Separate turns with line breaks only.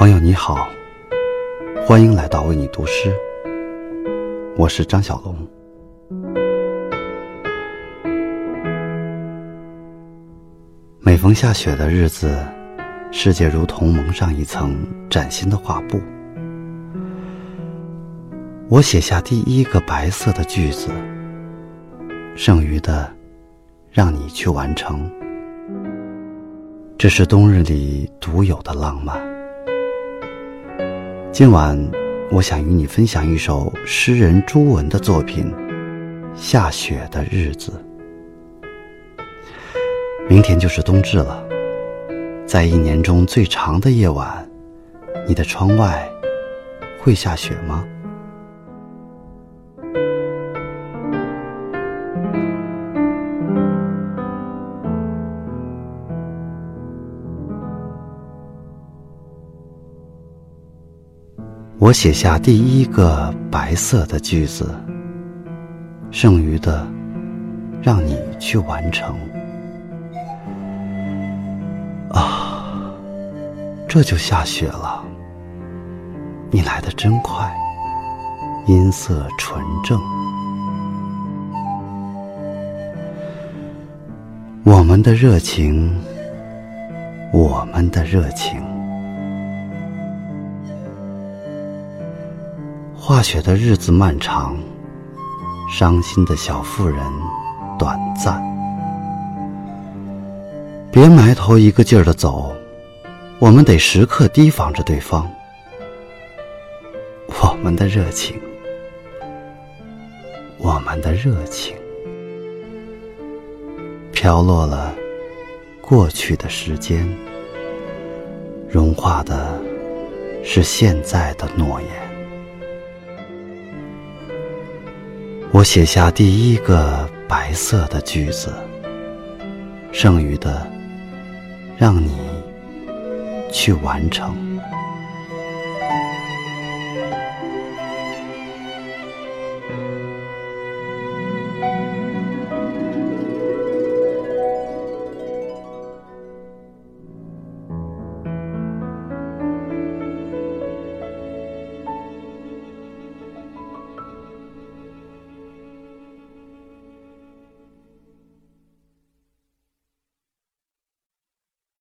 朋友你好，欢迎来到为你读诗，我是张小龙。每逢下雪的日子，世界如同蒙上一层崭新的画布。我写下第一个白色的句子，剩余的让你去完成。这是冬日里独有的浪漫。今晚，我想与你分享一首诗人朱文的作品《下雪的日子》。明天就是冬至了，在一年中最长的夜晚，你的窗外会下雪吗？我写下第一个白色的句子，剩余的让你去完成。啊，这就下雪了。你来的真快，音色纯正。我们的热情，我们的热情。化雪的日子漫长，伤心的小妇人短暂。别埋头一个劲儿的走，我们得时刻提防着对方。我们的热情，我们的热情，飘落了过去的时间，融化的是现在的诺言。我写下第一个白色的句子，剩余的让你去完成。